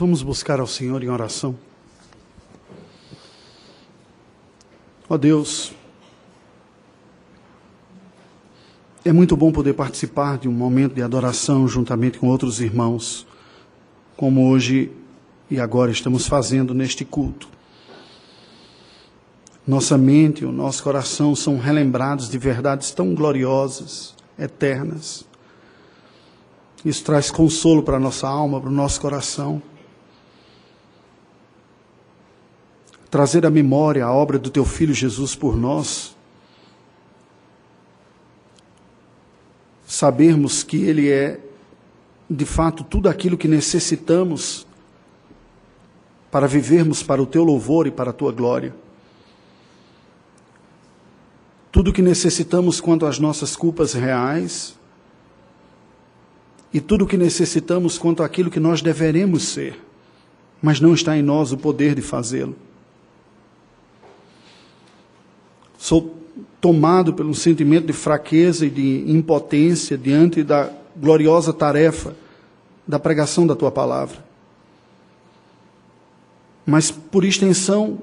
Vamos buscar ao Senhor em oração. Ó oh Deus, é muito bom poder participar de um momento de adoração juntamente com outros irmãos, como hoje e agora estamos fazendo neste culto. Nossa mente e o nosso coração são relembrados de verdades tão gloriosas, eternas. Isso traz consolo para a nossa alma, para o nosso coração. Trazer à memória a obra do teu filho Jesus por nós. Sabermos que ele é, de fato, tudo aquilo que necessitamos para vivermos para o teu louvor e para a tua glória. Tudo que necessitamos quanto às nossas culpas reais e tudo que necessitamos quanto àquilo que nós deveremos ser, mas não está em nós o poder de fazê-lo. Sou tomado pelo sentimento de fraqueza e de impotência diante da gloriosa tarefa da pregação da tua palavra mas por extensão,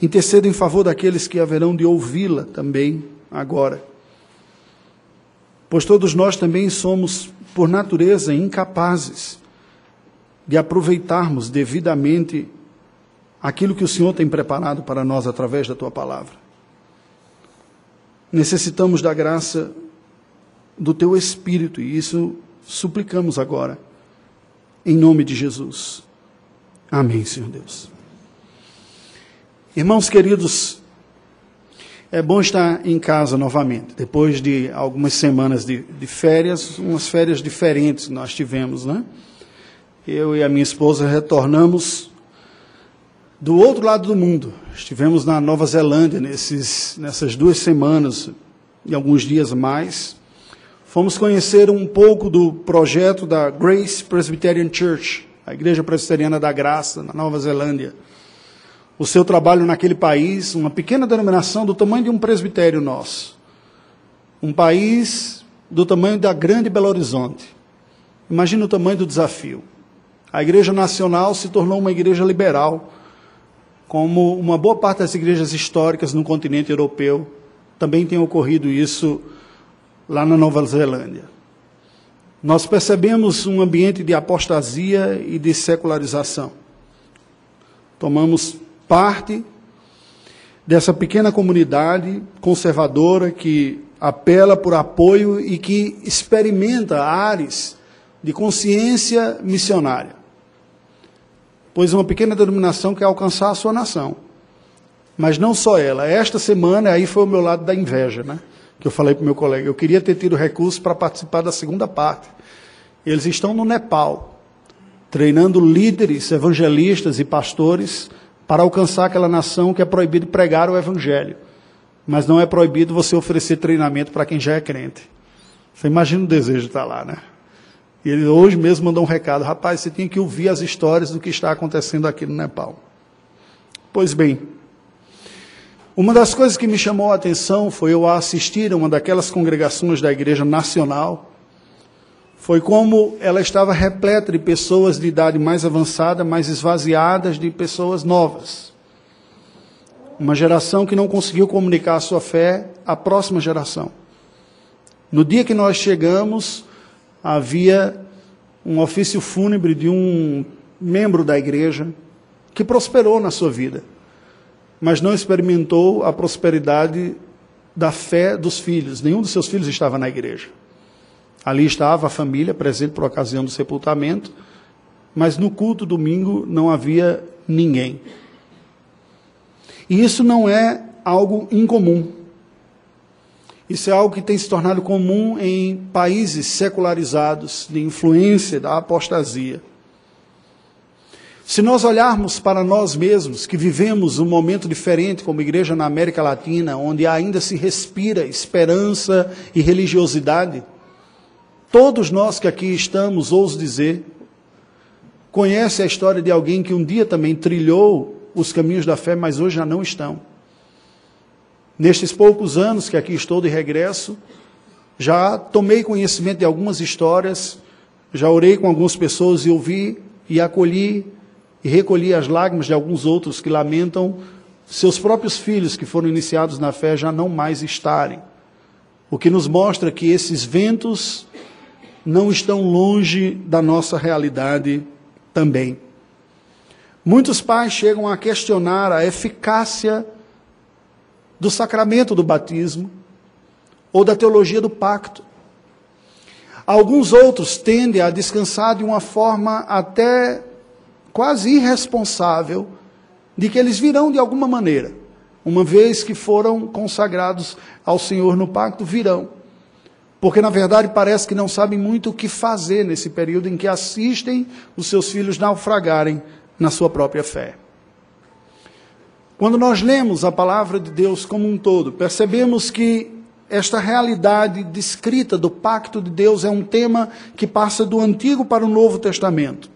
intercedo em favor daqueles que haverão de ouvi-la também agora. Pois todos nós também somos, por natureza, incapazes de aproveitarmos devidamente aquilo que o Senhor tem preparado para nós através da tua palavra. Necessitamos da graça do teu Espírito e isso suplicamos agora, em nome de Jesus. Amém, Senhor Deus. Irmãos queridos, é bom estar em casa novamente, depois de algumas semanas de, de férias, umas férias diferentes nós tivemos, né? Eu e a minha esposa retornamos do outro lado do mundo. Estivemos na Nova Zelândia nesses, nessas duas semanas e alguns dias mais. Fomos conhecer um pouco do projeto da Grace Presbyterian Church, a Igreja Presbiteriana da Graça, na Nova Zelândia. O seu trabalho naquele país, uma pequena denominação do tamanho de um presbitério nosso. Um país do tamanho da grande Belo Horizonte. Imagina o tamanho do desafio. A Igreja Nacional se tornou uma igreja liberal, como uma boa parte das igrejas históricas no continente europeu. Também tem ocorrido isso lá na Nova Zelândia. Nós percebemos um ambiente de apostasia e de secularização. Tomamos parte dessa pequena comunidade conservadora que apela por apoio e que experimenta áreas de consciência missionária. Pois uma pequena denominação quer alcançar a sua nação. Mas não só ela. Esta semana, aí foi o meu lado da inveja, né? que eu falei para o meu colega, eu queria ter tido recurso para participar da segunda parte. Eles estão no Nepal, treinando líderes, evangelistas e pastores para alcançar aquela nação que é proibido pregar o evangelho. Mas não é proibido você oferecer treinamento para quem já é crente. Você imagina o desejo de estar lá, né? E ele hoje mesmo mandou um recado: rapaz, você tem que ouvir as histórias do que está acontecendo aqui no Nepal. Pois bem, uma das coisas que me chamou a atenção foi eu assistir a uma daquelas congregações da Igreja Nacional. Foi como ela estava repleta de pessoas de idade mais avançada, mais esvaziadas de pessoas novas. Uma geração que não conseguiu comunicar a sua fé à próxima geração. No dia que nós chegamos, havia um ofício fúnebre de um membro da igreja que prosperou na sua vida mas não experimentou a prosperidade da fé dos filhos. Nenhum dos seus filhos estava na igreja. Ali estava a família presente por ocasião do sepultamento, mas no culto domingo não havia ninguém. E isso não é algo incomum. Isso é algo que tem se tornado comum em países secularizados, de influência da apostasia. Se nós olharmos para nós mesmos, que vivemos um momento diferente como igreja na América Latina, onde ainda se respira esperança e religiosidade, todos nós que aqui estamos, ouso dizer, conhece a história de alguém que um dia também trilhou os caminhos da fé, mas hoje já não estão. Nestes poucos anos que aqui estou de regresso, já tomei conhecimento de algumas histórias Já orei com algumas pessoas e ouvi e acolhi e recolhi as lágrimas de alguns outros que lamentam seus próprios filhos que foram iniciados na fé já não mais estarem. O que nos mostra que esses ventos não estão longe da nossa realidade também. Muitos pais chegam a questionar a eficácia do sacramento do batismo ou da teologia do pacto. Alguns outros tendem a descansar de uma forma até quase irresponsável de que eles virão de alguma maneira, uma vez que foram consagrados ao Senhor no pacto, virão. Porque na verdade parece que não sabem muito o que fazer nesse período em que assistem os seus filhos naufragarem na sua própria fé. Quando nós lemos a palavra de Deus como um todo, percebemos que esta realidade descrita do pacto de Deus é um tema que passa do Antigo para o Novo Testamento.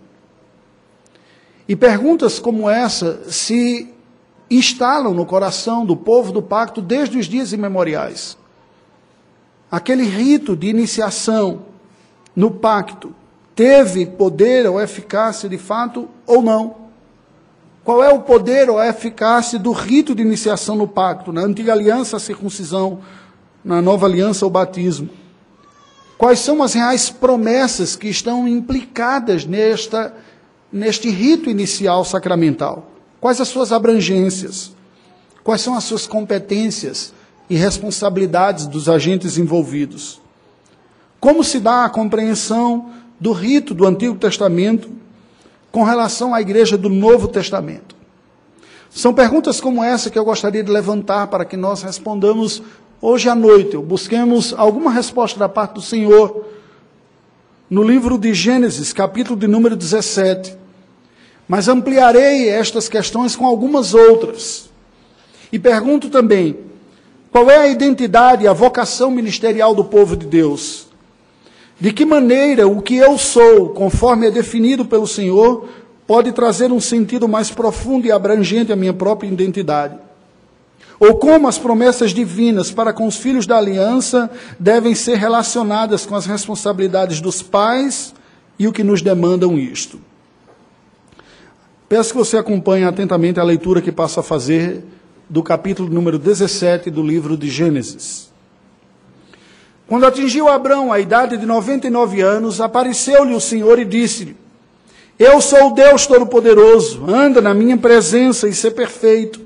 E perguntas como essa se instalam no coração do povo do pacto desde os dias imemoriais. Aquele rito de iniciação no pacto teve poder ou eficácia de fato ou não? Qual é o poder ou a eficácia do rito de iniciação no pacto? Na antiga aliança, a circuncisão, na nova aliança, o batismo. Quais são as reais promessas que estão implicadas nesta, neste rito inicial sacramental? Quais as suas abrangências? Quais são as suas competências e responsabilidades dos agentes envolvidos? Como se dá a compreensão do rito do Antigo Testamento com relação à igreja do Novo Testamento? São perguntas como essa que eu gostaria de levantar para que nós respondamos hoje à noite. Busquemos alguma resposta da parte do Senhor no livro de Gênesis, capítulo de número 17. Mas ampliarei estas questões com algumas outras. E pergunto também: qual é a identidade a vocação ministerial do povo de Deus? De que maneira o que eu sou, conforme é definido pelo Senhor, pode trazer um sentido mais profundo e abrangente à minha própria identidade? Ou como as promessas divinas para com os filhos da aliança devem ser relacionadas com as responsabilidades dos pais e o que nos demandam isto? Peço que você acompanhe atentamente a leitura que passo a fazer do capítulo número 17 do livro de Gênesis. Quando atingiu Abrão a idade de 99 anos, apareceu-lhe o Senhor e disse-lhe: Eu sou o Deus Todo-Poderoso, anda na minha presença e ser perfeito.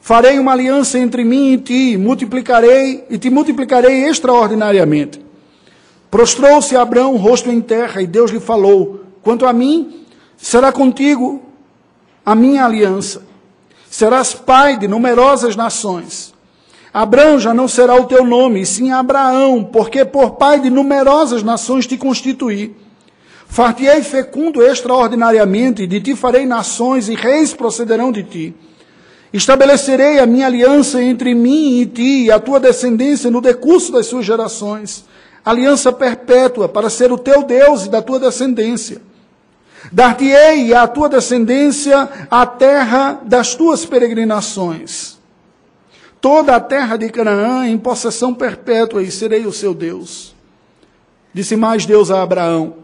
Farei uma aliança entre mim e ti, multiplicarei e te multiplicarei extraordinariamente. Prostrou-se Abrão, rosto em terra, e Deus lhe falou: Quanto a mim, será contigo a minha aliança. Serás pai de numerosas nações. Abraão já não será o teu nome, e sim Abraão, porque por pai de numerosas nações te constituí. Fartiei fecundo extraordinariamente, e de ti farei nações, e reis procederão de ti. Estabelecerei a minha aliança entre mim e ti, e a tua descendência no decurso das suas gerações, aliança perpétua, para ser o teu Deus e da tua descendência. Dar-te-ei à tua descendência a terra das tuas peregrinações toda a terra de Canaã em possessão perpétua e serei o seu Deus. Disse mais Deus a Abraão: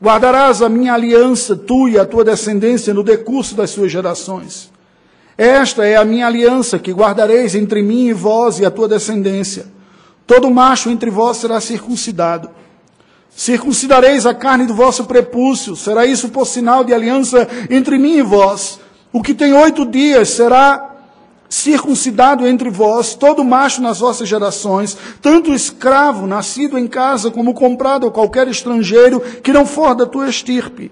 Guardarás a minha aliança, tu e a tua descendência, no decurso das suas gerações. Esta é a minha aliança que guardareis entre mim e vós e a tua descendência. Todo macho entre vós será circuncidado. Circuncidareis a carne do vosso prepúcio, será isso por sinal de aliança entre mim e vós. O que tem oito dias será circuncidado entre vós, todo macho nas vossas gerações, tanto escravo, nascido em casa, como comprado a qualquer estrangeiro que não for da tua estirpe.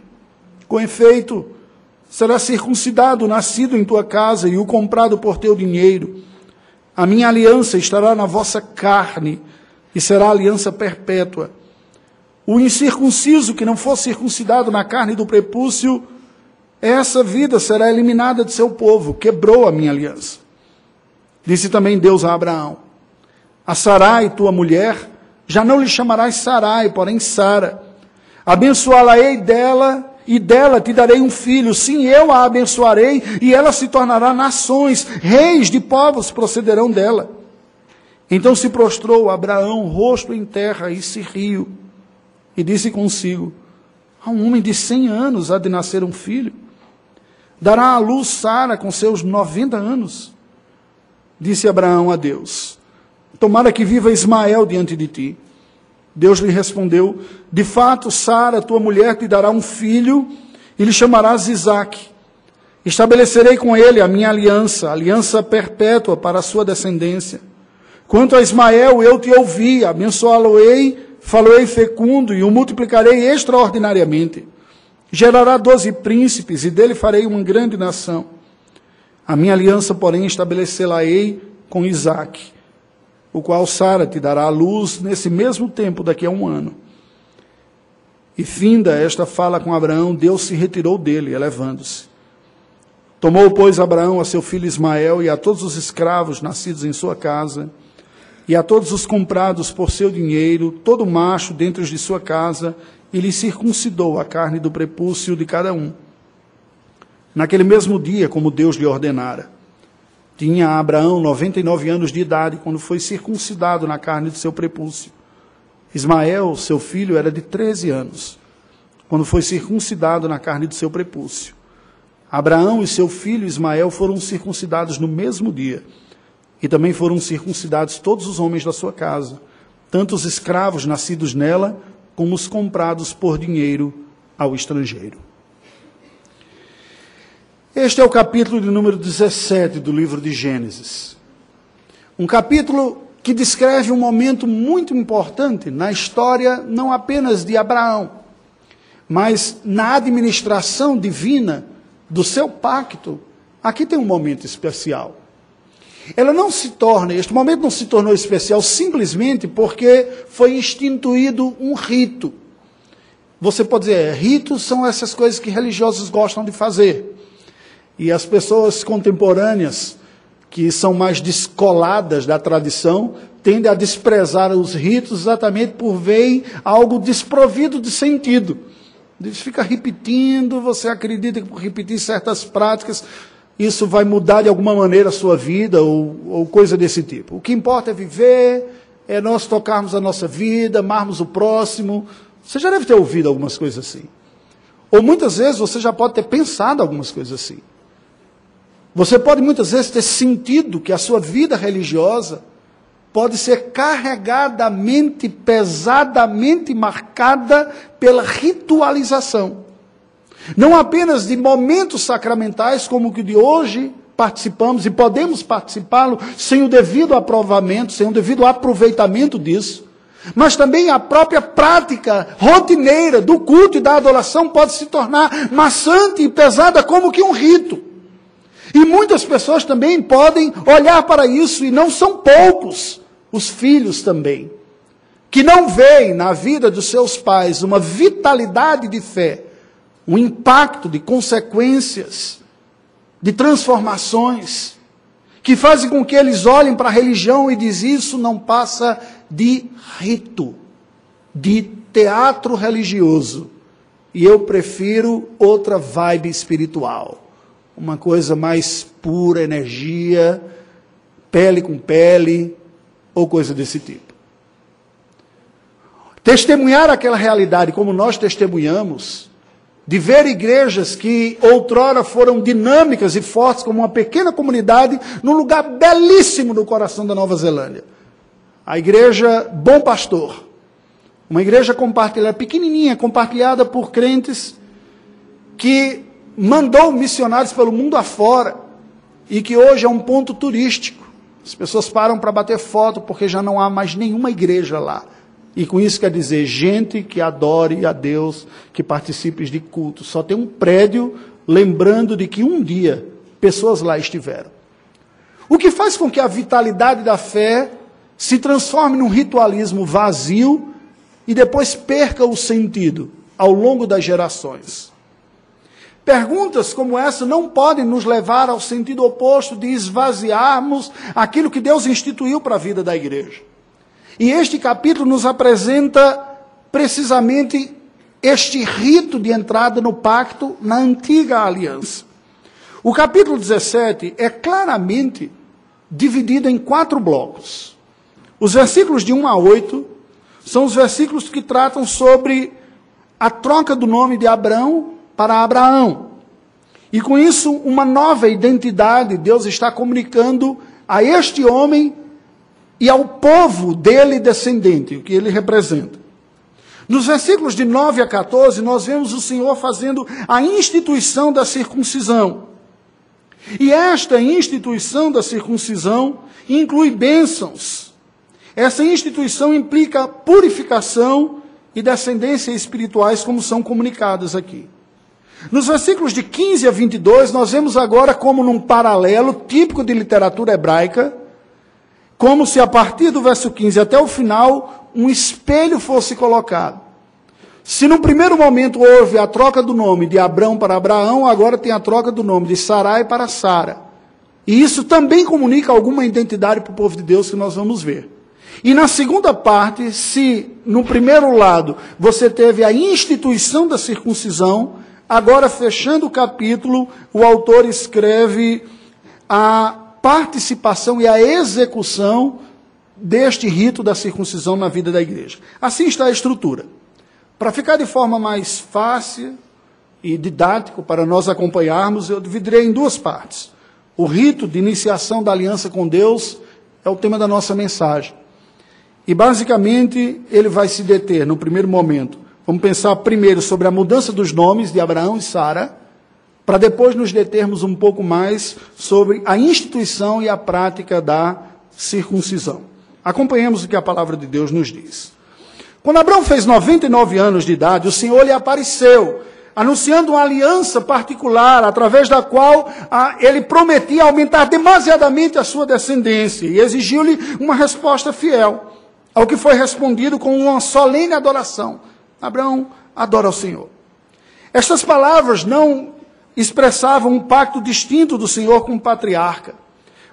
Com efeito, será circuncidado, nascido em tua casa, e o comprado por teu dinheiro. A minha aliança estará na vossa carne, e será aliança perpétua. O incircunciso que não for circuncidado na carne do prepúcio, essa vida será eliminada de seu povo, quebrou a minha aliança. Disse também Deus a Abraão: A Sarai, tua mulher, já não lhe chamarás Sarai, porém Sara. Abençoá-la-ei dela e dela te darei um filho. Sim, eu a abençoarei e ela se tornará nações, reis de povos procederão dela. Então se prostrou Abraão, rosto em terra, e se riu, e disse consigo: A um homem de 100 anos há de nascer um filho. Dará à luz Sara com seus 90 anos. Disse Abraão a Deus: Tomara que viva Ismael diante de ti. Deus lhe respondeu: De fato, Sara, tua mulher, te dará um filho e lhe chamarás Isaque. Estabelecerei com ele a minha aliança, aliança perpétua para a sua descendência. Quanto a Ismael, eu te ouvi, abençoá-lo-ei, faloei fecundo e o multiplicarei extraordinariamente. Gerará doze príncipes e dele farei uma grande nação. A minha aliança, porém, estabelecê-la-ei com Isaque, o qual Sara te dará a luz nesse mesmo tempo, daqui a um ano. E finda esta fala com Abraão, Deus se retirou dele, elevando-se. Tomou, pois, Abraão a seu filho Ismael e a todos os escravos nascidos em sua casa, e a todos os comprados por seu dinheiro, todo macho dentro de sua casa, e lhe circuncidou a carne do prepúcio de cada um. Naquele mesmo dia, como Deus lhe ordenara. Tinha Abraão 99 anos de idade quando foi circuncidado na carne de seu prepúcio. Ismael, seu filho, era de 13 anos, quando foi circuncidado na carne de seu prepúcio. Abraão e seu filho Ismael foram circuncidados no mesmo dia. E também foram circuncidados todos os homens da sua casa, tanto os escravos nascidos nela, como os comprados por dinheiro ao estrangeiro. Este é o capítulo de número 17 do livro de Gênesis. Um capítulo que descreve um momento muito importante na história, não apenas de Abraão, mas na administração divina do seu pacto, aqui tem um momento especial. Ela não se torna, este momento não se tornou especial simplesmente porque foi instituído um rito. Você pode dizer, é, ritos são essas coisas que religiosos gostam de fazer. E as pessoas contemporâneas, que são mais descoladas da tradição, tendem a desprezar os ritos exatamente por verem algo desprovido de sentido. Deus fica repetindo, você acredita que por repetir certas práticas, isso vai mudar de alguma maneira a sua vida ou, ou coisa desse tipo. O que importa é viver, é nós tocarmos a nossa vida, amarmos o próximo. Você já deve ter ouvido algumas coisas assim. Ou muitas vezes você já pode ter pensado algumas coisas assim. Você pode muitas vezes ter sentido que a sua vida religiosa pode ser carregadamente, pesadamente marcada pela ritualização. Não apenas de momentos sacramentais como o que de hoje participamos e podemos participá-lo sem o devido aprovamento, sem o devido aproveitamento disso, mas também a própria prática rotineira do culto e da adoração pode se tornar maçante e pesada como que um rito. E muitas pessoas também podem olhar para isso, e não são poucos, os filhos também, que não veem na vida dos seus pais uma vitalidade de fé, um impacto de consequências, de transformações, que fazem com que eles olhem para a religião e dizem isso não passa de rito, de teatro religioso. E eu prefiro outra vibe espiritual, uma coisa mais pura, energia, pele com pele, ou coisa desse tipo. Testemunhar aquela realidade como nós testemunhamos, de ver igrejas que outrora foram dinâmicas e fortes como uma pequena comunidade, num lugar belíssimo no coração da Nova Zelândia. A igreja Bom Pastor. Uma igreja compartilhada, pequenininha, compartilhada por crentes que mandou missionários pelo mundo afora e que hoje é um ponto turístico. As pessoas param para bater foto porque já não há mais nenhuma igreja lá. E com isso quer dizer gente que adore a Deus, que participe de culto. Só tem um prédio lembrando de que um dia pessoas lá estiveram. O que faz com que a vitalidade da fé se transforme num ritualismo vazio e depois perca o sentido ao longo das gerações. Perguntas como essa não podem nos levar ao sentido oposto de esvaziarmos aquilo que Deus instituiu para a vida da igreja. E este capítulo nos apresenta precisamente este rito de entrada no pacto na antiga aliança. O capítulo 17 é claramente dividido em quatro blocos. Os versículos de 1 a 8 são os versículos que tratam sobre a troca do nome de Abraão para Abraão. E com isso, uma nova identidade Deus está comunicando a este homem e ao povo dele descendente, o que ele representa. Nos versículos de 9 a 14, nós vemos o Senhor fazendo a instituição da circuncisão. E esta instituição da circuncisão inclui bênçãos. Essa instituição implica purificação e descendência espirituais, como são comunicadas aqui. Nos versículos de 15 a 22, nós vemos agora como num paralelo típico de literatura hebraica, como se a partir do verso 15 até o final, um espelho fosse colocado. Se no primeiro momento houve a troca do nome de Abrão para Abraão, agora tem a troca do nome de Sarai para Sara. E isso também comunica alguma identidade para o povo de Deus que nós vamos ver. E na segunda parte, se no primeiro lado você teve a instituição da circuncisão, agora fechando o capítulo, o autor escreve a participação e a execução deste rito da circuncisão na vida da igreja. Assim está a estrutura. Para ficar de forma mais fácil e didático para nós acompanharmos, eu dividirei em duas partes. O rito de iniciação da aliança com Deus é o tema da nossa mensagem. E basicamente ele vai se deter no primeiro momento. Vamos pensar primeiro sobre a mudança dos nomes de Abraão e Sara, para depois nos determos um pouco mais sobre a instituição e a prática da circuncisão. Acompanhemos o que a palavra de Deus nos diz. Quando Abraão fez 99 anos de idade, o Senhor lhe apareceu, anunciando uma aliança particular, através da qual ah, ele prometia aumentar demasiadamente a sua descendência e exigiu-lhe uma resposta fiel. Ao que foi respondido com uma solene adoração. Abraão adora o Senhor. Estas palavras não expressavam um pacto distinto do Senhor com o patriarca,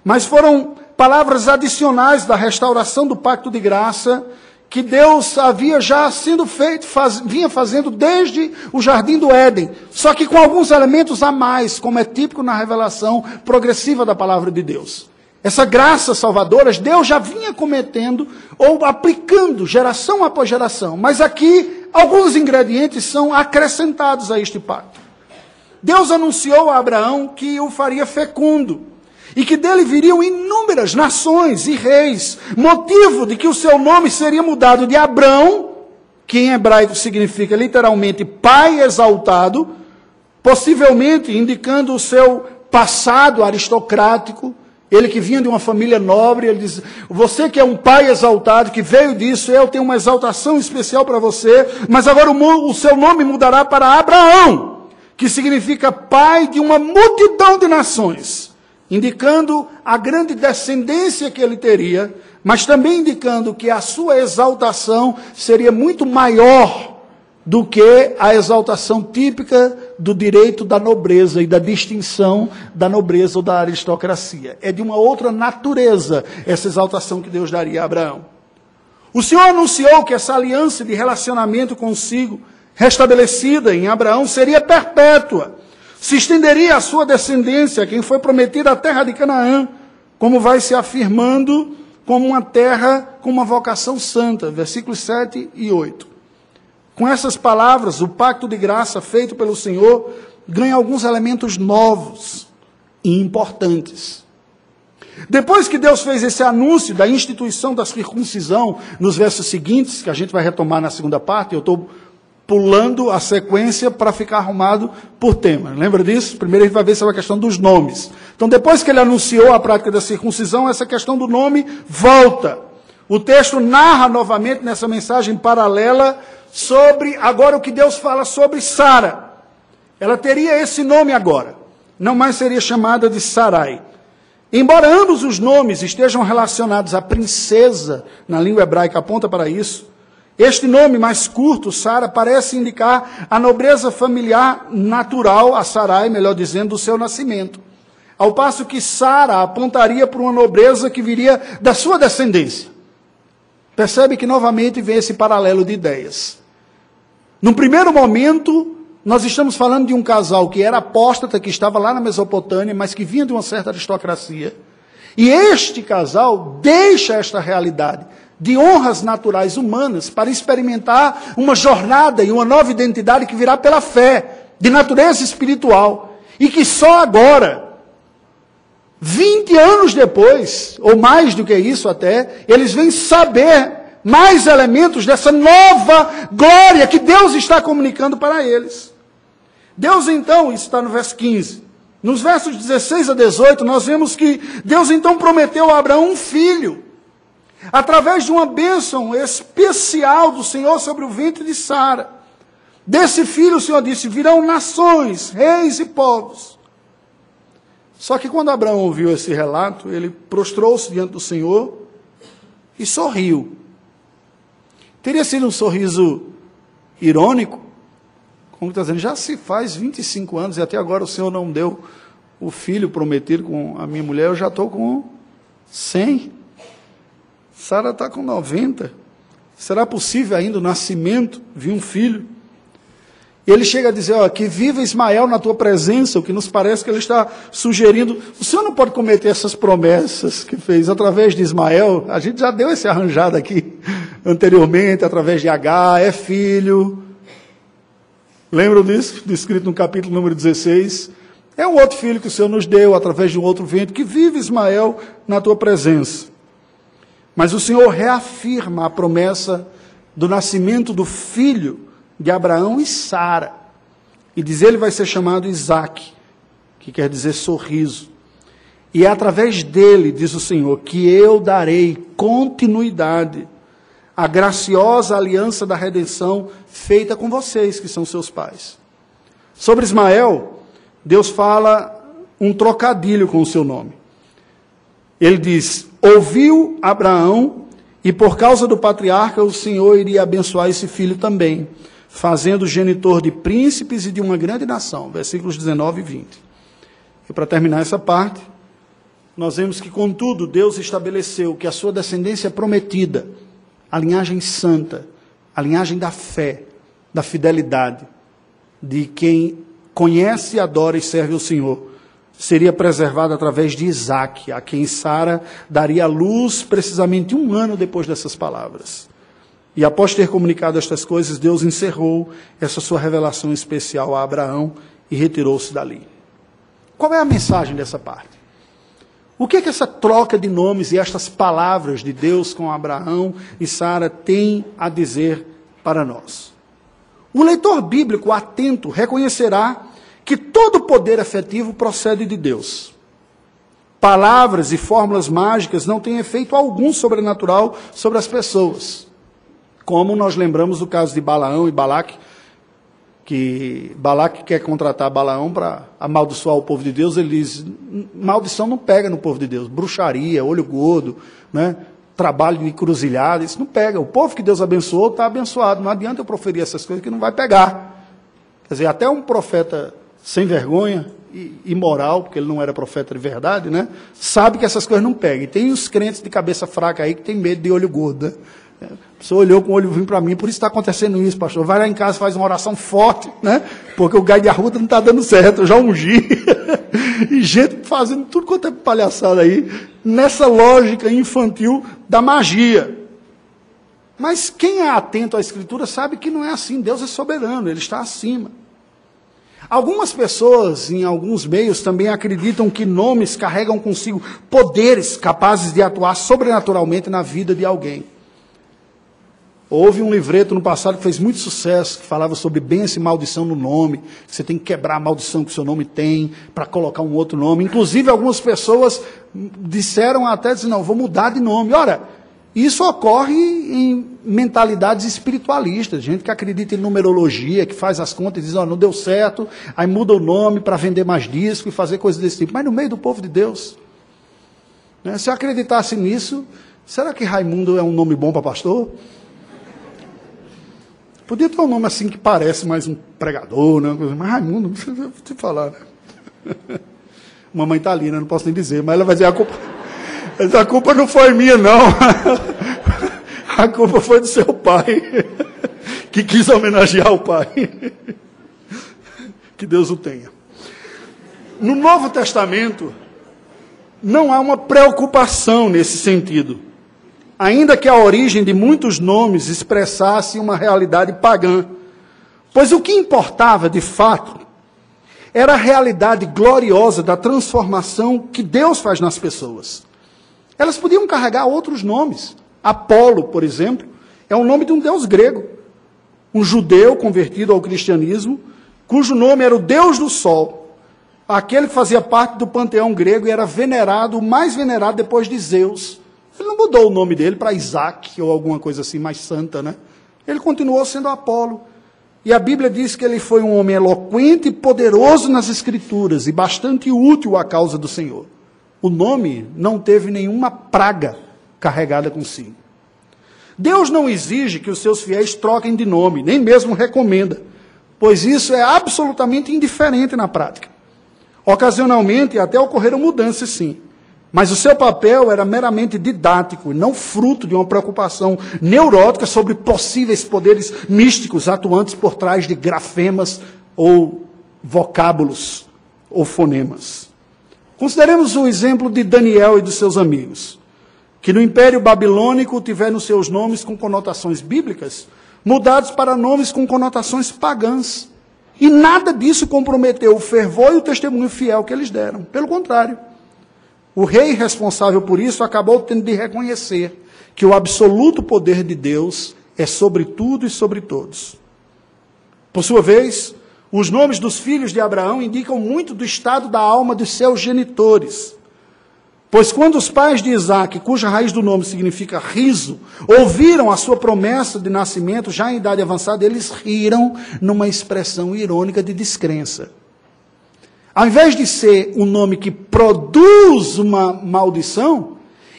mas foram palavras adicionais da restauração do pacto de graça que Deus havia já sido feito, faz, vinha fazendo desde o jardim do Éden, só que com alguns elementos a mais, como é típico na revelação progressiva da palavra de Deus. Essa graça salvadora, Deus já vinha cometendo ou aplicando geração após geração. Mas aqui, alguns ingredientes são acrescentados a este pacto. Deus anunciou a Abraão que o faria fecundo e que dele viriam inúmeras nações e reis, motivo de que o seu nome seria mudado de Abrão, que em hebraico significa literalmente pai exaltado, possivelmente indicando o seu passado aristocrático, ele que vinha de uma família nobre, ele diz: Você que é um pai exaltado, que veio disso, eu tenho uma exaltação especial para você, mas agora o, o seu nome mudará para Abraão, que significa pai de uma multidão de nações, indicando a grande descendência que ele teria, mas também indicando que a sua exaltação seria muito maior do que a exaltação típica do direito da nobreza e da distinção da nobreza ou da aristocracia. É de uma outra natureza essa exaltação que Deus daria a Abraão. O Senhor anunciou que essa aliança de relacionamento consigo, restabelecida em Abraão, seria perpétua. Se estenderia à sua descendência, quem foi prometida a terra de Canaã, como vai se afirmando como uma terra com uma vocação santa. Versículos 7 e 8. Com essas palavras, o pacto de graça feito pelo Senhor ganha alguns elementos novos e importantes. Depois que Deus fez esse anúncio da instituição da circuncisão, nos versos seguintes, que a gente vai retomar na segunda parte, eu estou pulando a sequência para ficar arrumado por tema. Lembra disso? Primeiro a gente vai ver sobre a questão dos nomes. Então, depois que ele anunciou a prática da circuncisão, essa questão do nome volta. O texto narra novamente nessa mensagem paralela sobre agora o que Deus fala sobre Sara. Ela teria esse nome agora, não mais seria chamada de Sarai. Embora ambos os nomes estejam relacionados à princesa, na língua hebraica aponta para isso, este nome mais curto, Sara, parece indicar a nobreza familiar natural a Sarai, melhor dizendo, do seu nascimento. Ao passo que Sara apontaria para uma nobreza que viria da sua descendência. Percebe que novamente vem esse paralelo de ideias. Num primeiro momento, nós estamos falando de um casal que era apóstata, que estava lá na Mesopotâmia, mas que vinha de uma certa aristocracia. E este casal deixa esta realidade de honras naturais humanas para experimentar uma jornada e uma nova identidade que virá pela fé, de natureza espiritual, e que só agora, 20 anos depois, ou mais do que isso até, eles vêm saber mais elementos dessa nova glória que Deus está comunicando para eles. Deus então, isso está no verso 15, nos versos 16 a 18, nós vemos que Deus então prometeu a Abraão um filho, através de uma bênção especial do Senhor sobre o ventre de Sara. Desse filho, o Senhor disse: virão nações, reis e povos. Só que quando Abraão ouviu esse relato, ele prostrou-se diante do Senhor e sorriu. Teria sido um sorriso irônico, como está dizendo, já se faz 25 anos e até agora o Senhor não deu o filho prometido com a minha mulher, eu já estou com 100. Sara está com 90. Será possível ainda o nascimento de um filho? Ele chega a dizer, ó, que viva Ismael na tua presença, o que nos parece que ele está sugerindo. O Senhor não pode cometer essas promessas que fez através de Ismael. A gente já deu esse arranjado aqui anteriormente, através de H, é filho. Lembram disso? Descrito no capítulo número 16. É um outro filho que o Senhor nos deu através de um outro vento, que vive Ismael na tua presença. Mas o Senhor reafirma a promessa do nascimento do filho de Abraão e Sara. E diz ele vai ser chamado Isaac, que quer dizer sorriso. E é através dele, diz o Senhor, que eu darei continuidade à graciosa aliança da redenção feita com vocês, que são seus pais. Sobre Ismael, Deus fala um trocadilho com o seu nome. Ele diz: Ouviu Abraão, e por causa do patriarca, o Senhor iria abençoar esse filho também fazendo genitor de príncipes e de uma grande nação. Versículos 19 e 20. E para terminar essa parte, nós vemos que, contudo, Deus estabeleceu que a sua descendência prometida, a linhagem santa, a linhagem da fé, da fidelidade, de quem conhece, adora e serve o Senhor, seria preservada através de Isaac, a quem Sara daria luz precisamente um ano depois dessas palavras. E após ter comunicado estas coisas, Deus encerrou essa sua revelação especial a Abraão e retirou-se dali. Qual é a mensagem dessa parte? O que é que essa troca de nomes e estas palavras de Deus com Abraão e Sara têm a dizer para nós? O leitor bíblico atento reconhecerá que todo poder efetivo procede de Deus. Palavras e fórmulas mágicas não têm efeito algum sobrenatural sobre as pessoas. Como nós lembramos do caso de Balaão e Balaque, que Balaque quer contratar Balaão para amaldiçoar o povo de Deus, ele diz: maldição não pega no povo de Deus, bruxaria, olho gordo, né? trabalho de cruzilhada, isso não pega. O povo que Deus abençoou está abençoado. Não adianta eu proferir essas coisas que não vai pegar. Quer dizer, até um profeta sem vergonha imoral, porque ele não era profeta de verdade, né? Sabe que essas coisas não pegam. E tem os crentes de cabeça fraca aí que tem medo de olho gordo. Né? Pessoa olhou com o olho vindo para mim, por isso está acontecendo isso, pastor. Vai lá em casa, faz uma oração forte, né? Porque o gai de arruda não está dando certo, eu já ungi. e gente fazendo tudo quanto é palhaçada aí, nessa lógica infantil da magia. Mas quem é atento à Escritura sabe que não é assim. Deus é soberano, Ele está acima. Algumas pessoas, em alguns meios, também acreditam que nomes carregam consigo poderes capazes de atuar sobrenaturalmente na vida de alguém. Houve um livreto no passado que fez muito sucesso, que falava sobre bênção e maldição no nome, que você tem que quebrar a maldição que o seu nome tem para colocar um outro nome. Inclusive, algumas pessoas disseram até, dizer, não, vou mudar de nome. Ora, isso ocorre em mentalidades espiritualistas, gente que acredita em numerologia, que faz as contas e diz, oh, não deu certo, aí muda o nome para vender mais disco e fazer coisas desse tipo. Mas no meio do povo de Deus. Né? Se eu acreditasse nisso, será que Raimundo é um nome bom para pastor? Podia ter um nome assim que parece mais um pregador, né? mas Raimundo, não te falar, né? Mamãe está ali, né? não posso nem dizer, mas ela vai dizer, a culpa, a culpa não foi minha, não. A culpa foi do seu pai, que quis homenagear o pai. Que Deus o tenha. No Novo Testamento, não há uma preocupação nesse sentido. Ainda que a origem de muitos nomes expressasse uma realidade pagã. Pois o que importava, de fato, era a realidade gloriosa da transformação que Deus faz nas pessoas. Elas podiam carregar outros nomes. Apolo, por exemplo, é o nome de um deus grego. Um judeu convertido ao cristianismo, cujo nome era o Deus do Sol. Aquele que fazia parte do panteão grego e era venerado, o mais venerado depois de Zeus. Ele não mudou o nome dele para Isaac ou alguma coisa assim mais santa, né? Ele continuou sendo Apolo. E a Bíblia diz que ele foi um homem eloquente e poderoso nas Escrituras e bastante útil à causa do Senhor. O nome não teve nenhuma praga carregada consigo. Deus não exige que os seus fiéis troquem de nome, nem mesmo recomenda, pois isso é absolutamente indiferente na prática. Ocasionalmente até ocorreram mudanças, sim. Mas o seu papel era meramente didático, não fruto de uma preocupação neurótica sobre possíveis poderes místicos atuantes por trás de grafemas ou vocábulos ou fonemas. Consideremos o exemplo de Daniel e de seus amigos, que no Império Babilônico tiveram seus nomes com conotações bíblicas mudados para nomes com conotações pagãs. E nada disso comprometeu o fervor e o testemunho fiel que eles deram. Pelo contrário. O rei responsável por isso acabou tendo de reconhecer que o absoluto poder de Deus é sobre tudo e sobre todos. Por sua vez, os nomes dos filhos de Abraão indicam muito do estado da alma dos seus genitores. Pois quando os pais de Isaac, cuja raiz do nome significa riso, ouviram a sua promessa de nascimento já em idade avançada, eles riram numa expressão irônica de descrença. Ao invés de ser um nome que produz uma maldição,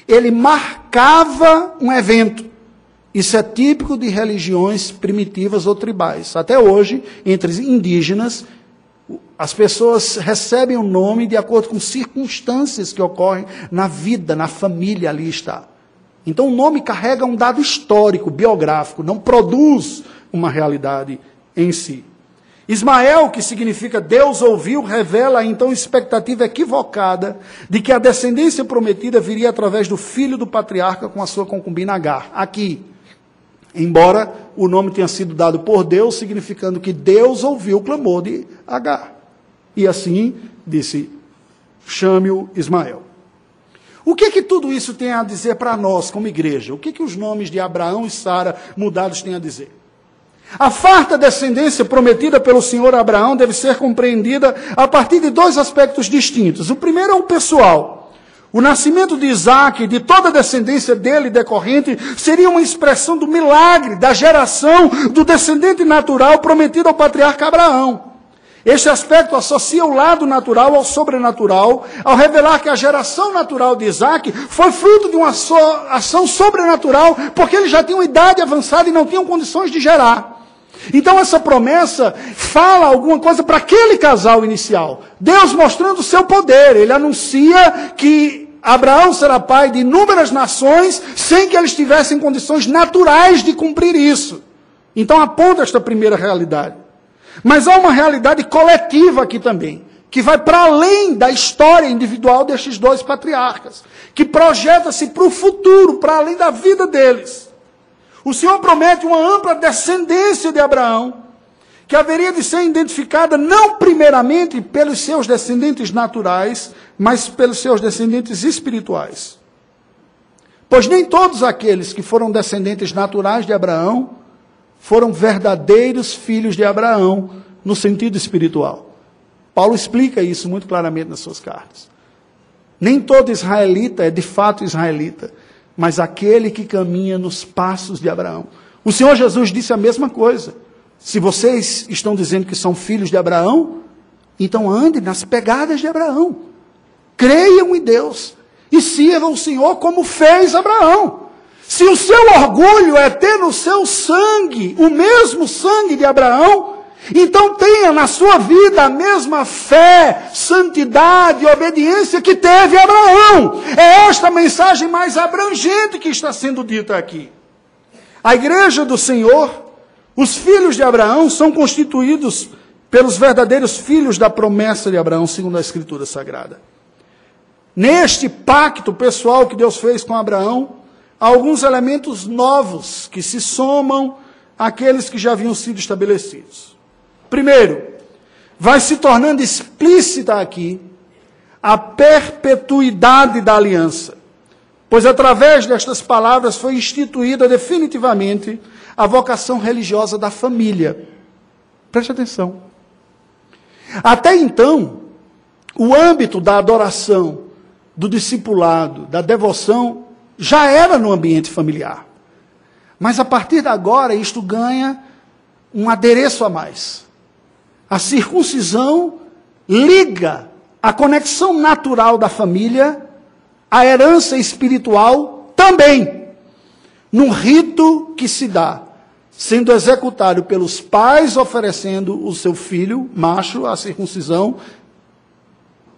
ele marcava um evento. Isso é típico de religiões primitivas ou tribais. Até hoje, entre indígenas, as pessoas recebem o nome de acordo com circunstâncias que ocorrem na vida, na família ali está. Então o nome carrega um dado histórico, biográfico, não produz uma realidade em si. Ismael, que significa Deus ouviu, revela então expectativa equivocada de que a descendência prometida viria através do filho do patriarca com a sua concubina Agar. Aqui, embora o nome tenha sido dado por Deus, significando que Deus ouviu o clamor de Agar. E assim disse: chame-o Ismael. O que que tudo isso tem a dizer para nós como igreja? O que que os nomes de Abraão e Sara mudados têm a dizer? A farta descendência prometida pelo Senhor Abraão deve ser compreendida a partir de dois aspectos distintos. O primeiro é o pessoal. O nascimento de Isaac e de toda a descendência dele decorrente seria uma expressão do milagre, da geração do descendente natural prometido ao patriarca Abraão. Este aspecto associa o lado natural ao sobrenatural, ao revelar que a geração natural de Isaac foi fruto de uma ação sobrenatural, porque eles já tinham idade avançada e não tinham condições de gerar. Então essa promessa fala alguma coisa para aquele casal inicial. Deus mostrando o seu poder. Ele anuncia que Abraão será pai de inúmeras nações sem que eles tivessem condições naturais de cumprir isso. Então aponta esta primeira realidade. Mas há uma realidade coletiva aqui também, que vai para além da história individual destes dois patriarcas, que projeta-se para o futuro, para além da vida deles. O Senhor promete uma ampla descendência de Abraão, que haveria de ser identificada não primeiramente pelos seus descendentes naturais, mas pelos seus descendentes espirituais. Pois nem todos aqueles que foram descendentes naturais de Abraão foram verdadeiros filhos de Abraão no sentido espiritual. Paulo explica isso muito claramente nas suas cartas. Nem todo israelita é de fato israelita mas aquele que caminha nos passos de Abraão. O Senhor Jesus disse a mesma coisa. Se vocês estão dizendo que são filhos de Abraão, então andem nas pegadas de Abraão. Creiam em Deus e sirvam o Senhor como fez Abraão. Se o seu orgulho é ter no seu sangue o mesmo sangue de Abraão, então tenha na sua vida a mesma fé, santidade e obediência que teve Abraão. É esta mensagem mais abrangente que está sendo dita aqui. A igreja do Senhor, os filhos de Abraão são constituídos pelos verdadeiros filhos da promessa de Abraão, segundo a Escritura Sagrada. Neste pacto pessoal que Deus fez com Abraão, alguns elementos novos que se somam àqueles que já haviam sido estabelecidos. Primeiro, vai se tornando explícita aqui a perpetuidade da aliança, pois através destas palavras foi instituída definitivamente a vocação religiosa da família. Preste atenção. Até então, o âmbito da adoração, do discipulado, da devoção, já era no ambiente familiar. Mas a partir de agora, isto ganha um adereço a mais. A circuncisão liga a conexão natural da família à herança espiritual também, num rito que se dá, sendo executado pelos pais oferecendo o seu filho, macho, à circuncisão,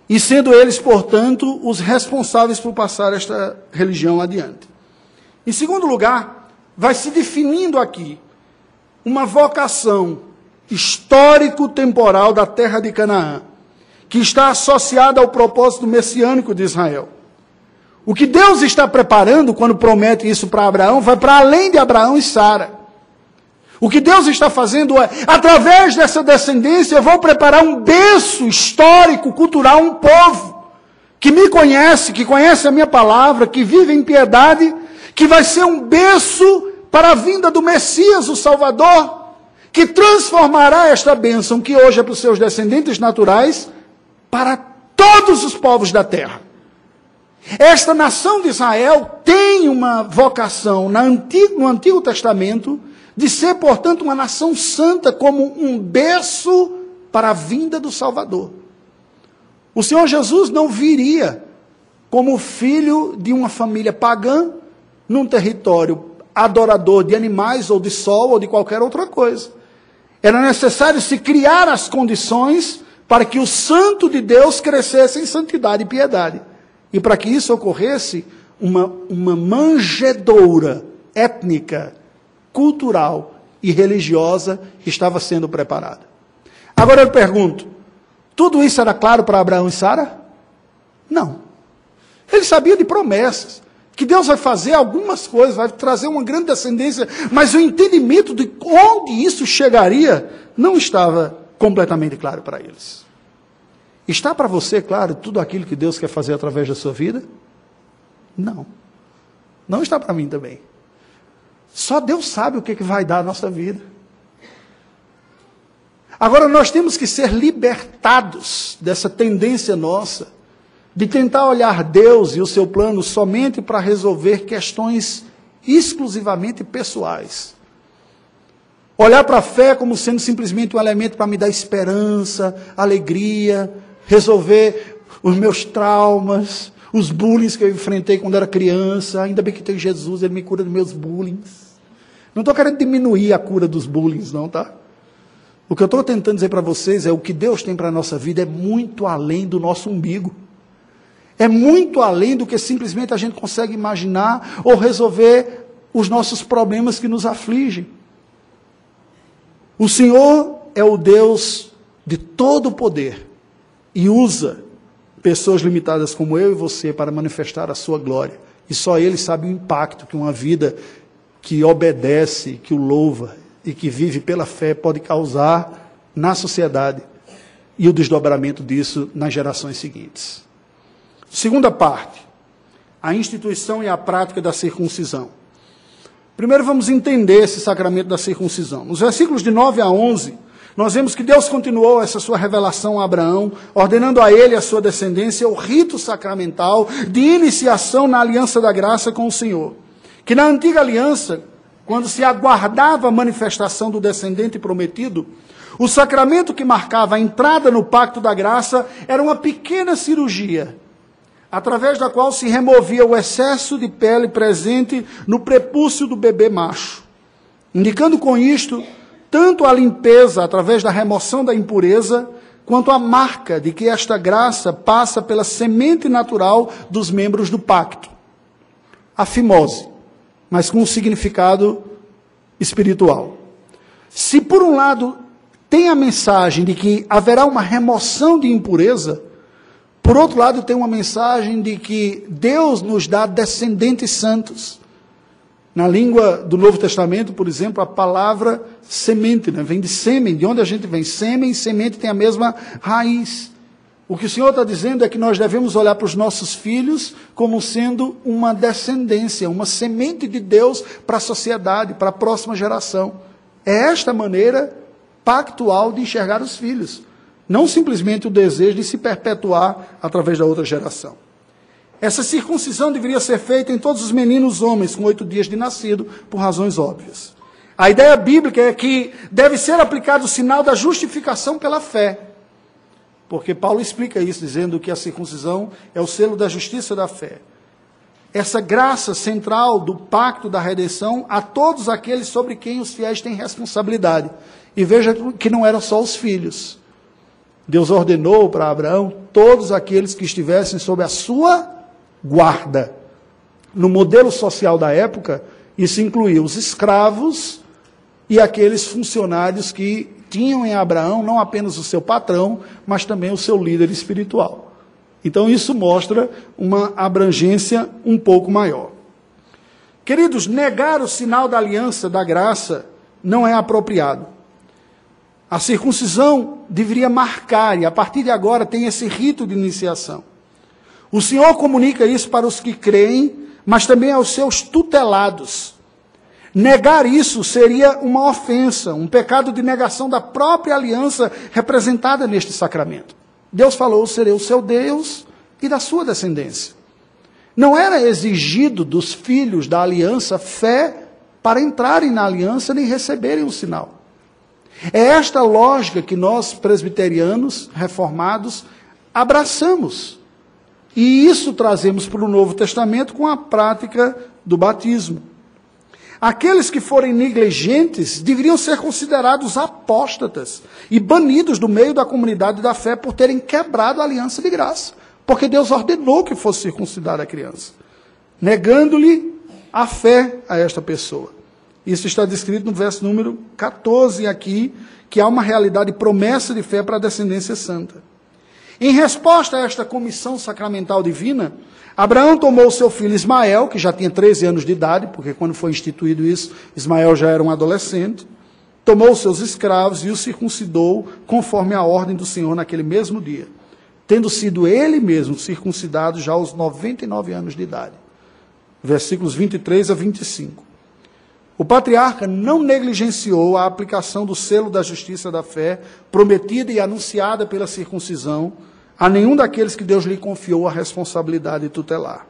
e sendo eles, portanto, os responsáveis por passar esta religião adiante. Em segundo lugar, vai se definindo aqui uma vocação histórico-temporal da terra de Canaã, que está associada ao propósito messiânico de Israel. O que Deus está preparando quando promete isso para Abraão vai para além de Abraão e Sara. O que Deus está fazendo é, através dessa descendência, eu vou preparar um berço histórico, cultural, um povo que me conhece, que conhece a minha palavra, que vive em piedade, que vai ser um berço para a vinda do Messias, o Salvador, que transformará esta bênção que hoje é para os seus descendentes naturais, para todos os povos da terra. Esta nação de Israel tem uma vocação no Antigo, Testamento de ser, portanto, uma nação santa como um berço para a vinda do Salvador. O Senhor Jesus não viria como filho de uma família pagã num território adorador de animais ou de sol ou de qualquer outra coisa. Era necessário se criar as condições para que o santo de Deus crescesse em santidade e piedade. E para que isso ocorresse, uma, uma manjedoura étnica cultural e religiosa estava sendo preparada. Agora eu pergunto: tudo isso era claro para Abraão e Sara? Não. Ele sabia de promessas, que Deus vai fazer algumas coisas, vai trazer uma grande descendência, mas o entendimento de onde isso chegaria não estava completamente claro para eles. Está para você claro tudo aquilo que Deus quer fazer através da sua vida? Não. Não está para mim também. Só Deus sabe o que, que vai dar a nossa vida. Agora nós temos que ser libertados dessa tendência nossa de tentar olhar Deus e o seu plano somente para resolver questões exclusivamente pessoais. Olhar para a fé como sendo simplesmente um elemento para me dar esperança, alegria, resolver os meus traumas, os bullying que eu enfrentei quando era criança. Ainda bem que tem Jesus, ele me cura dos meus bullying. Não estou querendo diminuir a cura dos bullying, não, tá? O que eu estou tentando dizer para vocês é o que Deus tem para a nossa vida é muito além do nosso umbigo. É muito além do que simplesmente a gente consegue imaginar ou resolver os nossos problemas que nos afligem. O Senhor é o Deus de todo o poder e usa pessoas limitadas como eu e você para manifestar a sua glória. E só Ele sabe o impacto que uma vida que obedece, que o louva e que vive pela fé pode causar na sociedade e o desdobramento disso nas gerações seguintes. Segunda parte, a instituição e a prática da circuncisão. Primeiro vamos entender esse sacramento da circuncisão. Nos versículos de 9 a 11, nós vemos que Deus continuou essa sua revelação a Abraão, ordenando a ele e a sua descendência o rito sacramental de iniciação na aliança da graça com o Senhor. Que na antiga aliança, quando se aguardava a manifestação do descendente prometido, o sacramento que marcava a entrada no pacto da graça era uma pequena cirurgia, através da qual se removia o excesso de pele presente no prepúcio do bebê macho, indicando com isto tanto a limpeza através da remoção da impureza, quanto a marca de que esta graça passa pela semente natural dos membros do pacto. A fimose, mas com um significado espiritual. Se por um lado tem a mensagem de que haverá uma remoção de impureza, por outro lado tem uma mensagem de que Deus nos dá descendentes santos, Na língua do Novo Testamento, por exemplo, a palavra semente né? vem de sêmen. De onde a gente vem? Sêmen e semente têm a mesma raiz. O que o Senhor está dizendo é que nós devemos olhar para os nossos filhos como sendo uma descendência, uma semente de Deus para a sociedade, para a próxima geração. É esta maneira pactual de enxergar os filhos. Não simplesmente o desejo de se perpetuar através da outra geração. Essa circuncisão deveria ser feita em todos os meninos homens com oito dias de nascido, por razões óbvias. A ideia bíblica é que deve ser aplicado o sinal da justificação pela fé. Porque Paulo explica isso, dizendo que a circuncisão é o selo da justiça da fé. Essa graça central do pacto da redenção a todos aqueles sobre quem os fiéis têm responsabilidade. E veja que não eram só os filhos. Deus ordenou para Abraão todos aqueles que estivessem sob a sua guarda. No modelo social da época, isso incluía os escravos e aqueles funcionários que tinham em Abraão não apenas o seu patrão, mas também o seu líder espiritual. Então isso mostra uma abrangência um pouco maior. Queridos, negar o sinal da aliança, da graça, não é apropriado. A circuncisão deveria marcar, e a partir de agora tem esse rito de iniciação. O Senhor comunica isso para os que creem, mas também aos seus tutelados. Negar isso seria uma ofensa, um pecado de negação da própria aliança representada neste sacramento. Deus falou: serei o seu Deus e da sua descendência. Não era exigido dos filhos da aliança fé para entrarem na aliança nem receberem o sinal. É esta lógica que nós, presbiterianos, reformados, abraçamos. E isso trazemos para o Novo Testamento com a prática do batismo. Aqueles que forem negligentes deveriam ser considerados apóstatas e banidos do meio da comunidade da fé por terem quebrado a aliança de graça, porque Deus ordenou que fosse circuncidada a criança, negando-lhe a fé a esta pessoa. Isso está descrito no verso número 14 aqui, que há uma realidade promessa de fé para a descendência santa. Em resposta a esta comissão sacramental divina, Abraão tomou seu filho Ismael, que já tinha 13 anos de idade, porque quando foi instituído isso, Ismael já era um adolescente, tomou seus escravos e os circuncidou conforme a ordem do Senhor naquele mesmo dia, tendo sido ele mesmo circuncidado já aos 99 anos de idade. Versículos 23 a 25. O patriarca não negligenciou a aplicação do selo da justiça da fé, prometida e anunciada pela circuncisão, a nenhum daqueles que Deus lhe confiou a responsabilidade tutelar.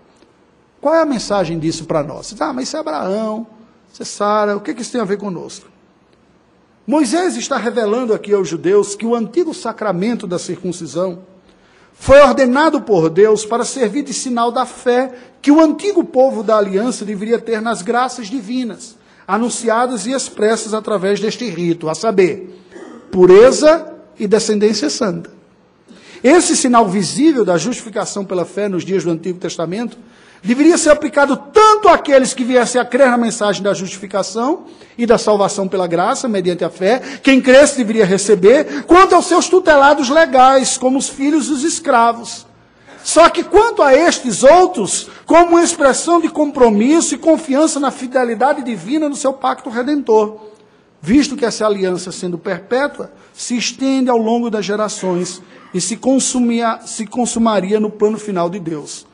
Qual é a mensagem disso para nós? Ah, mas isso é Abraão, isso é Sara, o que, que isso tem a ver conosco? Moisés está revelando aqui aos judeus que o antigo sacramento da circuncisão foi ordenado por Deus para servir de sinal da fé que o antigo povo da aliança deveria ter nas graças divinas, anunciadas e expressas através deste rito, a saber, pureza e descendência santa. Esse sinal visível da justificação pela fé nos dias do Antigo Testamento deveria ser aplicado tanto àqueles que viessem a crer na mensagem da justificação e da salvação pela graça, mediante a fé, quem cresce deveria receber, quanto aos seus tutelados legais, como os filhos e os escravos. Só que quanto a estes outros, como uma expressão de compromisso e confiança na fidelidade divina no seu pacto redentor, visto que essa aliança, sendo perpétua, se estende ao longo das gerações e se, consumia, se consumaria no plano final de Deus.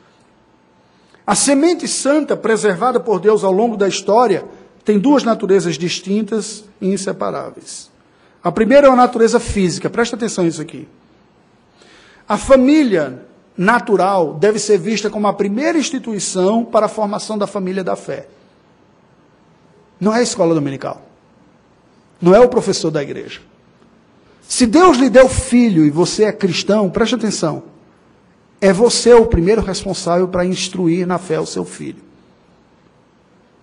A semente santa preservada por Deus ao longo da história tem duas naturezas distintas e inseparáveis. A primeira é a natureza física, presta atenção nisso aqui. A família natural deve ser vista como a primeira instituição para a formação da família da fé. Não é a escola dominical. Não é o professor da igreja. Se Deus lhe deu filho e você é cristão, preste atenção. É você o primeiro responsável para instruir na fé o seu filho.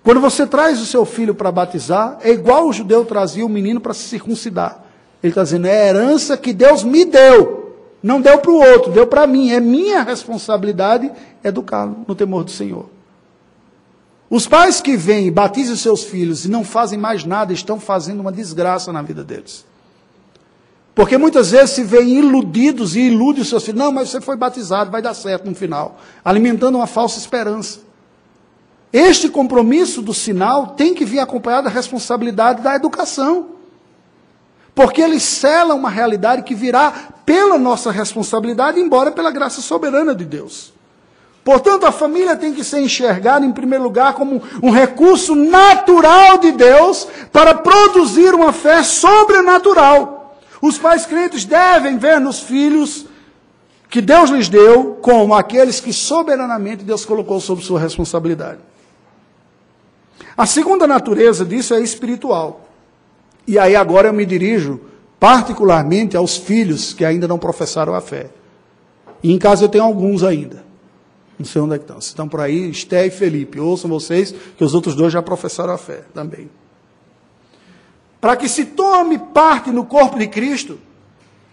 Quando você traz o seu filho para batizar, é igual o judeu trazia o menino para se circuncidar. Ele está dizendo, é a herança que Deus me deu. Não deu para o outro, deu para mim. É minha responsabilidade educá-lo no temor do Senhor. Os pais que vêm e batizam seus filhos e não fazem mais nada, estão fazendo uma desgraça na vida deles. Porque muitas vezes se veem iludidos e iludem os seus filhos. Não, mas você foi batizado, vai dar certo no final. Alimentando uma falsa esperança. Este compromisso do sinal tem que vir acompanhado da responsabilidade da educação. Porque ele sela uma realidade que virá pela nossa responsabilidade, embora pela graça soberana de Deus. Portanto, a família tem que ser enxergada, em primeiro lugar, como um recurso natural de Deus para produzir uma fé sobrenatural. Os pais crentes devem ver nos filhos que Deus lhes deu como aqueles que soberanamente Deus colocou sob sua responsabilidade. A segunda natureza disso é espiritual. E aí agora eu me dirijo particularmente aos filhos que ainda não professaram a fé. E em casa eu tenho alguns ainda. Não sei onde é que estão. Se estão por aí, Esté e Felipe. Ouçam vocês que os outros dois já professaram a fé também. Para que se tome parte no corpo de Cristo,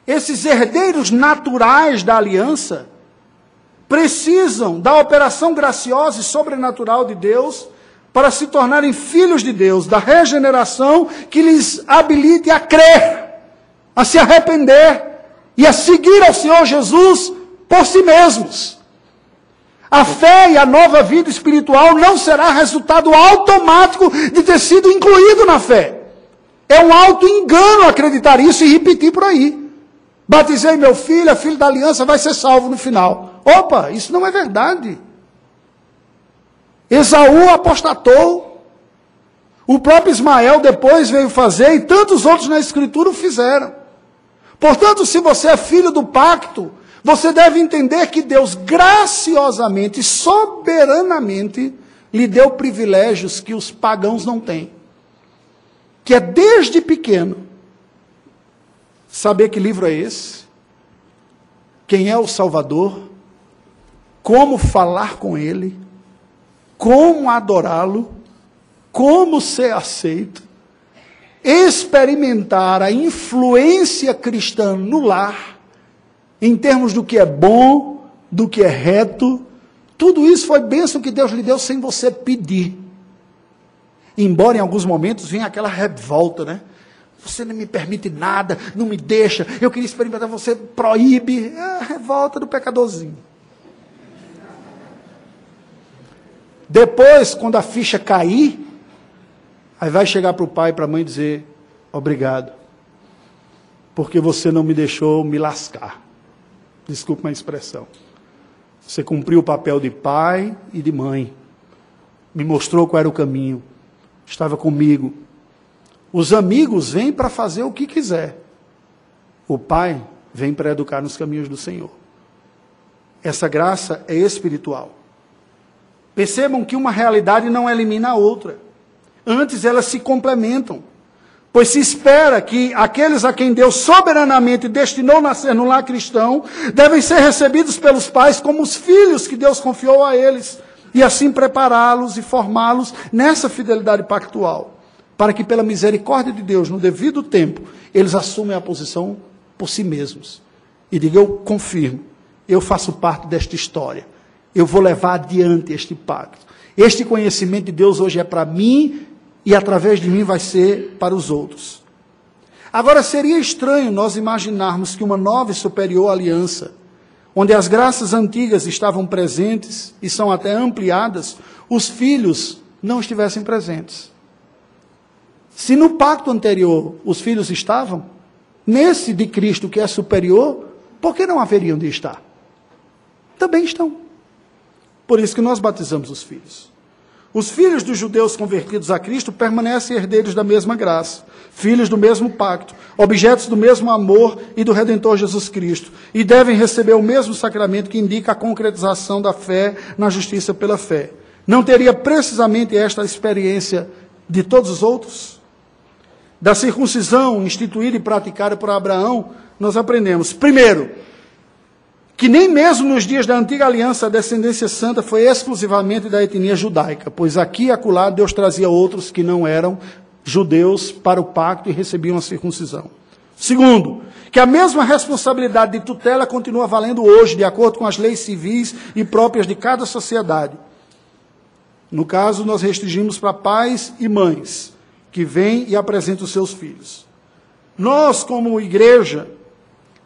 esses herdeiros naturais da aliança precisam da operação graciosa e sobrenatural de Deus para se tornarem filhos de Deus, da regeneração que lhes habilite a crer, a se arrepender e a seguir ao Senhor Jesus por si mesmos. A fé e a nova vida espiritual não será resultado automático de ter sido incluído na fé. É um alto engano acreditar isso e repetir por aí. Batizei meu filho, filho da aliança vai ser salvo no final. Opa, isso não é verdade. Esaú apostatou. O próprio Ismael depois veio fazer e tantos outros na Escritura o fizeram. Portanto, se você é filho do pacto, você deve entender que Deus graciosamente, soberanamente, lhe deu privilégios que os pagãos não têm. Que é desde pequeno saber que livro é esse, quem é o Salvador, como falar com ele, como adorá-lo, como ser aceito, experimentar a influência cristã no lar, em termos do que é bom, do que é reto, tudo isso foi bênção que Deus lhe deu sem você pedir. Embora em alguns momentos venha aquela revolta, né? Você não me permite nada, não me deixa, eu queria experimentar, você proíbe. É a revolta do pecadorzinho. Depois, quando a ficha cair, aí vai chegar para o pai e para a mãe dizer: Obrigado, porque você não me deixou me lascar. Desculpe a expressão. Você cumpriu o papel de pai e de mãe. Me mostrou qual era o caminho. Estava comigo. Os amigos vêm para fazer o que quiser. O pai vem para educar nos caminhos do Senhor. Essa graça é espiritual. Percebam que uma realidade não elimina a outra. Antes elas se complementam. Pois se espera que aqueles a quem Deus soberanamente destinou nascer no lar cristão devem ser recebidos pelos pais como os filhos que Deus confiou a eles, e assim prepará-los e formá-los nessa fidelidade pactual, para que, pela misericórdia de Deus, no devido tempo, eles assumem a posição por si mesmos e digam: Eu confirmo, eu faço parte desta história eu vou levar adiante este pacto. Este conhecimento de Deus hoje é para mim e através de mim vai ser para os outros. Agora, seria estranho nós imaginarmos que uma nova e superior aliança, onde as graças antigas estavam presentes e são até ampliadas, os filhos não estivessem presentes. Se no pacto anterior os filhos estavam, nesse de Cristo que é superior, por que não haveriam de estar? Também estão. Por isso que nós batizamos os filhos. Os filhos dos judeus convertidos a Cristo permanecem herdeiros da mesma graça, filhos do mesmo pacto, objetos do mesmo amor e do Redentor Jesus Cristo, e devem receber o mesmo sacramento que indica a concretização da fé na justiça pela fé. Não teria precisamente esta experiência de todos os outros? Da circuncisão instituída e praticada por Abraão, nós aprendemos, primeiro, que nem mesmo nos dias da antiga aliança a descendência santa foi exclusivamente da etnia judaica, pois aqui e acolá Deus trazia outros que não eram judeus para o pacto e recebiam a circuncisão. Segundo, que a mesma responsabilidade de tutela continua valendo hoje, de acordo com as leis civis e próprias de cada sociedade. No caso, nós restringimos para pais e mães que vêm e apresentam os seus filhos. Nós, como igreja,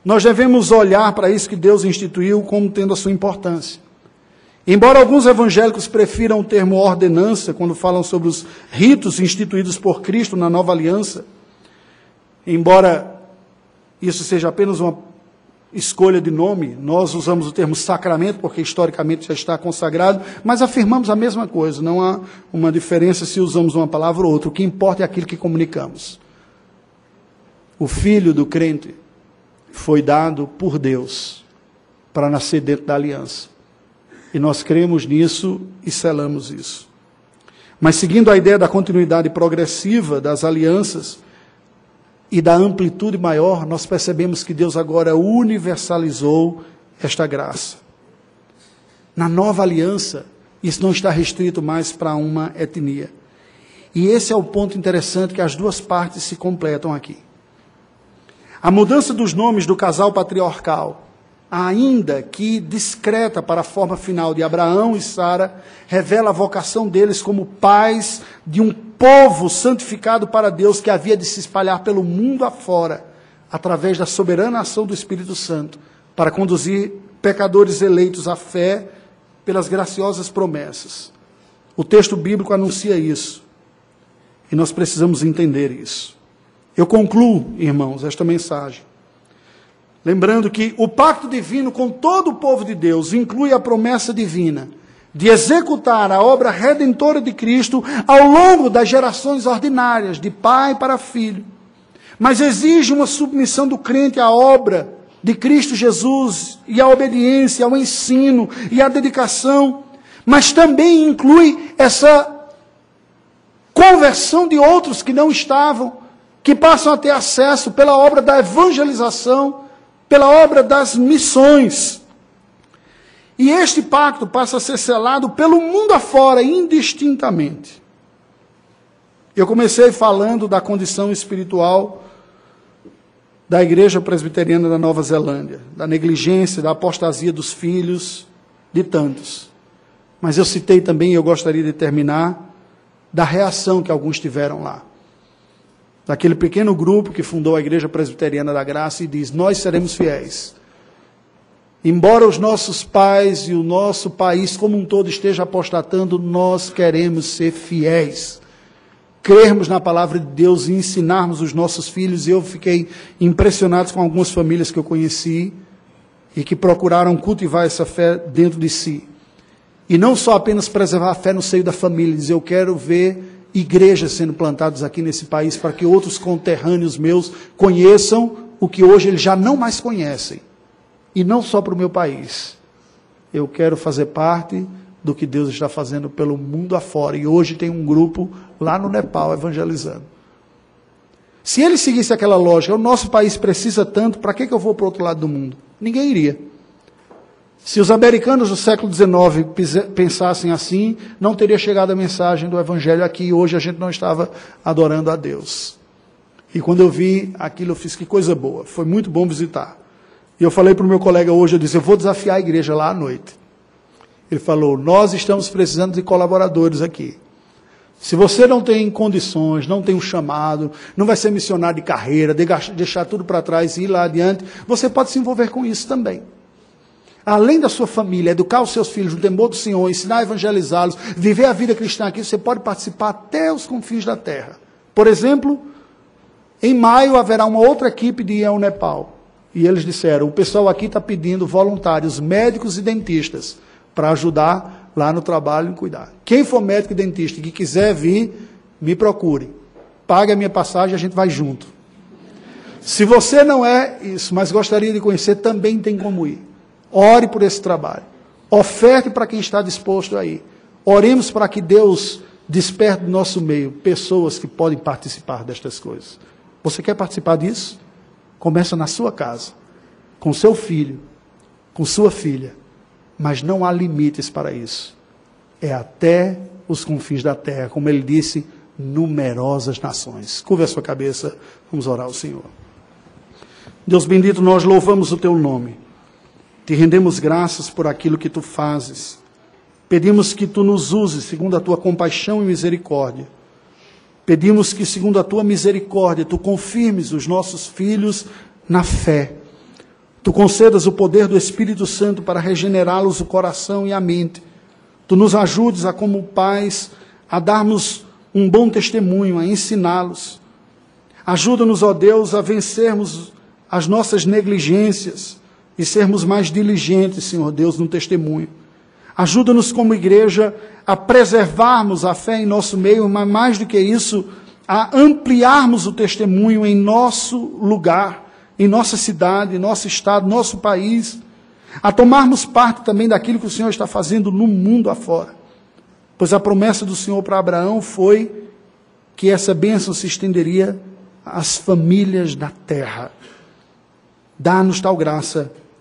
nós devemos olhar para isso que Deus instituiu como tendo a sua importância. Embora alguns evangélicos prefiram o termo ordenança quando falam sobre os ritos instituídos por Cristo na nova aliança, embora isso seja apenas uma escolha de nome, nós usamos o termo sacramento porque historicamente já está consagrado, mas afirmamos a mesma coisa, não há uma diferença se usamos uma palavra ou outra, o que importa é aquilo que comunicamos. O filho do crente foi dado por Deus para nascer dentro da aliança. E nós cremos nisso e selamos isso. Mas seguindo a ideia da continuidade progressiva das alianças e da amplitude maior, nós percebemos que Deus agora universalizou esta graça. Na nova aliança, isso não está restrito mais para uma etnia. E esse é o ponto interessante que as duas partes se completam aqui. A mudança dos nomes do casal patriarcal ainda que discreta para a forma final de Abraão e Sara, revela a vocação deles como pais de um povo santificado para Deus que havia de se espalhar pelo mundo afora, através da soberana ação do Espírito Santo, para conduzir pecadores eleitos à fé pelas graciosas promessas. O texto bíblico anuncia isso. E nós precisamos entender isso. Eu concluo, irmãos, esta mensagem Lembrando que o pacto divino com todo o povo de Deus inclui a promessa divina de executar a obra redentora de Cristo ao longo das gerações ordinárias, de pai para filho. Mas exige uma submissão do crente à obra de Cristo Jesus e a obediência, ao ensino e à dedicação, mas também inclui essa conversão de outros que não estavam, que passam a ter acesso pela obra da evangelização pela obra das missões. E este pacto passa a ser selado pelo mundo afora, indistintamente. Eu comecei falando da condição espiritual da Igreja Presbiteriana da Nova Zelândia, da negligência, da apostasia dos filhos, de tantos. Mas eu citei também, eu gostaria de terminar, da reação que alguns tiveram lá daquele pequeno grupo que fundou a Igreja Presbiteriana da Graça e diz: Nós seremos fiéis. Embora os nossos pais e o nosso país como um todo esteja apostatando, nós queremos ser fiéis. Crermos na palavra de Deus e ensinarmos os nossos filhos. Eu fiquei impressionado com algumas famílias que eu conheci e que procuraram cultivar essa fé dentro de si. E não só apenas preservar a fé no seio da família, dizer eu quero ver igrejas sendo plantadas aqui nesse país para que outros conterrâneos meus conheçam o que hoje eles já não mais conhecem. E não só para o meu país. Eu quero fazer parte do que Deus está fazendo pelo mundo afora. E hoje tem um grupo lá no Nepal evangelizando. Se ele seguisse aquela lógica, o nosso país precisa tanto, para que, que eu vou para o outro lado do mundo? Ninguém iria. Se os americanos do século XIX pensassem assim, não teria chegado a mensagem do Evangelho aqui e hoje a gente não estava adorando a Deus. E quando eu vi aquilo, eu fiz que coisa boa, foi muito bom visitar. E eu falei para o meu colega hoje, eu disse, eu vou desafiar a igreja lá à noite. Ele falou, nós estamos precisando de colaboradores aqui. Se você não tem condições, não tem um chamado, não vai ser missionário de carreira, deixar tudo para trás e ir lá adiante, você pode se envolver com isso também além da sua família, educar os seus filhos no temor do Senhor, ensinar a evangelizá-los, viver a vida cristã aqui, você pode participar até os confins da terra. Por exemplo, em maio haverá uma outra equipe de ir ao Nepal. E eles disseram: o pessoal aqui está pedindo voluntários, médicos e dentistas, para ajudar lá no trabalho e cuidar. Quem for médico e dentista que quiser vir, me procure. Pague a minha passagem, a gente vai junto. Se você não é isso, mas gostaria de conhecer, também tem como ir. Ore por esse trabalho. Oferte para quem está disposto aí. Oremos para que Deus desperte do nosso meio pessoas que podem participar destas coisas. Você quer participar disso? Começa na sua casa, com seu filho, com sua filha. Mas não há limites para isso. É até os confins da terra, como ele disse, numerosas nações. Curva a sua cabeça, vamos orar ao Senhor. Deus bendito, nós louvamos o teu nome. Te rendemos graças por aquilo que tu fazes. Pedimos que tu nos uses segundo a tua compaixão e misericórdia. Pedimos que, segundo a tua misericórdia, tu confirmes os nossos filhos na fé. Tu concedas o poder do Espírito Santo para regenerá-los o coração e a mente, Tu nos ajudes a, como pais, a darmos um bom testemunho, a ensiná-los. Ajuda-nos, ó Deus, a vencermos as nossas negligências e sermos mais diligentes, Senhor Deus, no testemunho. Ajuda-nos como igreja a preservarmos a fé em nosso meio, mas mais do que isso, a ampliarmos o testemunho em nosso lugar, em nossa cidade, nosso estado, nosso país, a tomarmos parte também daquilo que o Senhor está fazendo no mundo afora. Pois a promessa do Senhor para Abraão foi que essa bênção se estenderia às famílias da terra. Dá-nos tal graça,